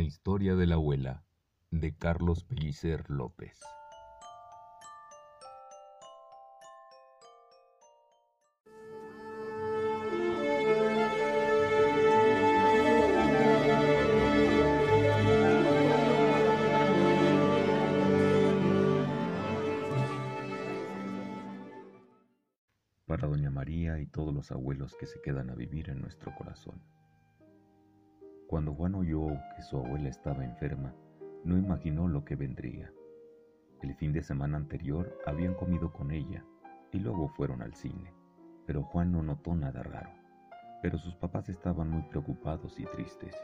historia de la abuela de Carlos Pellicer López. Para Doña María y todos los abuelos que se quedan a vivir en nuestro corazón. Cuando Juan oyó que su abuela estaba enferma, no imaginó lo que vendría. El fin de semana anterior habían comido con ella y luego fueron al cine, pero Juan no notó nada raro. Pero sus papás estaban muy preocupados y tristes.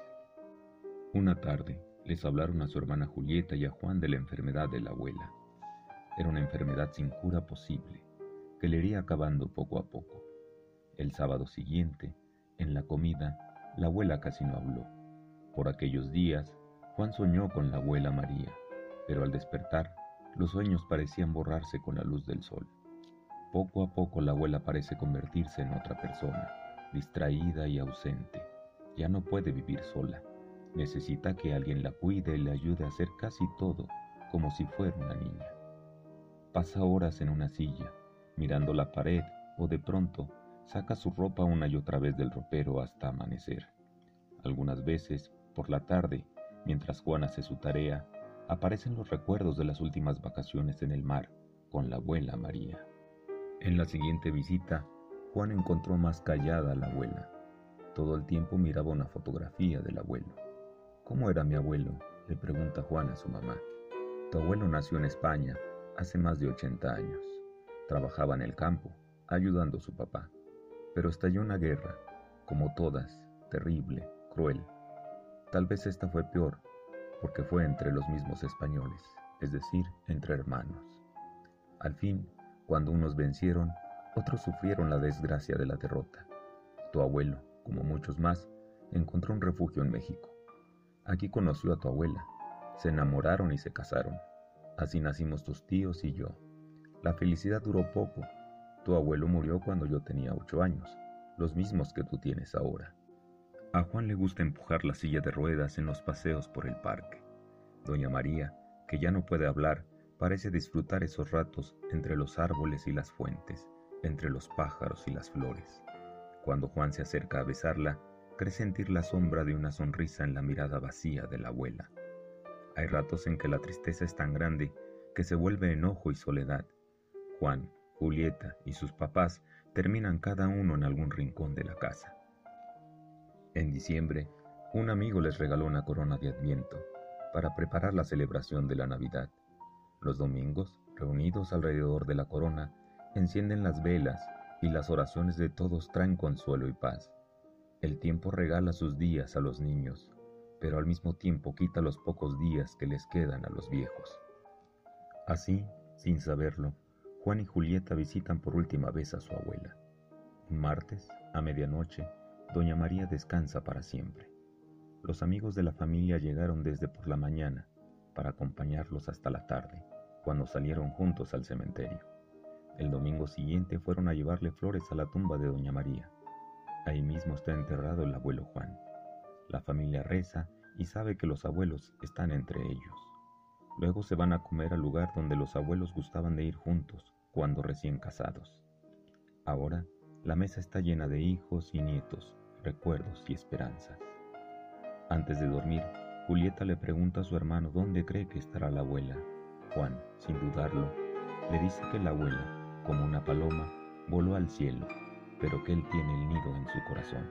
Una tarde les hablaron a su hermana Julieta y a Juan de la enfermedad de la abuela. Era una enfermedad sin cura posible, que le iría acabando poco a poco. El sábado siguiente, en la comida, la abuela casi no habló. Por aquellos días, Juan soñó con la abuela María, pero al despertar, los sueños parecían borrarse con la luz del sol. Poco a poco la abuela parece convertirse en otra persona, distraída y ausente. Ya no puede vivir sola. Necesita que alguien la cuide y le ayude a hacer casi todo, como si fuera una niña. Pasa horas en una silla, mirando la pared, o de pronto saca su ropa una y otra vez del ropero hasta amanecer. Algunas veces, por la tarde, mientras Juan hace su tarea, aparecen los recuerdos de las últimas vacaciones en el mar con la abuela María. En la siguiente visita, Juan encontró más callada a la abuela. Todo el tiempo miraba una fotografía del abuelo. ¿Cómo era mi abuelo? le pregunta Juan a su mamá. Tu abuelo nació en España hace más de 80 años. Trabajaba en el campo, ayudando a su papá. Pero estalló una guerra, como todas, terrible, cruel. Tal vez esta fue peor, porque fue entre los mismos españoles, es decir, entre hermanos. Al fin, cuando unos vencieron, otros sufrieron la desgracia de la derrota. Tu abuelo, como muchos más, encontró un refugio en México. Aquí conoció a tu abuela, se enamoraron y se casaron. Así nacimos tus tíos y yo. La felicidad duró poco. Tu abuelo murió cuando yo tenía ocho años, los mismos que tú tienes ahora. A Juan le gusta empujar la silla de ruedas en los paseos por el parque. Doña María, que ya no puede hablar, parece disfrutar esos ratos entre los árboles y las fuentes, entre los pájaros y las flores. Cuando Juan se acerca a besarla, cree sentir la sombra de una sonrisa en la mirada vacía de la abuela. Hay ratos en que la tristeza es tan grande que se vuelve enojo y soledad. Juan, Julieta y sus papás terminan cada uno en algún rincón de la casa. En diciembre, un amigo les regaló una corona de Adviento para preparar la celebración de la Navidad. Los domingos, reunidos alrededor de la corona, encienden las velas y las oraciones de todos traen consuelo y paz. El tiempo regala sus días a los niños, pero al mismo tiempo quita los pocos días que les quedan a los viejos. Así, sin saberlo, Juan y Julieta visitan por última vez a su abuela. Un martes, a medianoche, Doña María descansa para siempre. Los amigos de la familia llegaron desde por la mañana para acompañarlos hasta la tarde, cuando salieron juntos al cementerio. El domingo siguiente fueron a llevarle flores a la tumba de Doña María. Ahí mismo está enterrado el abuelo Juan. La familia reza y sabe que los abuelos están entre ellos. Luego se van a comer al lugar donde los abuelos gustaban de ir juntos cuando recién casados. Ahora la mesa está llena de hijos y nietos, recuerdos y esperanzas. Antes de dormir, Julieta le pregunta a su hermano dónde cree que estará la abuela. Juan, sin dudarlo, le dice que la abuela, como una paloma, voló al cielo, pero que él tiene el nido en su corazón.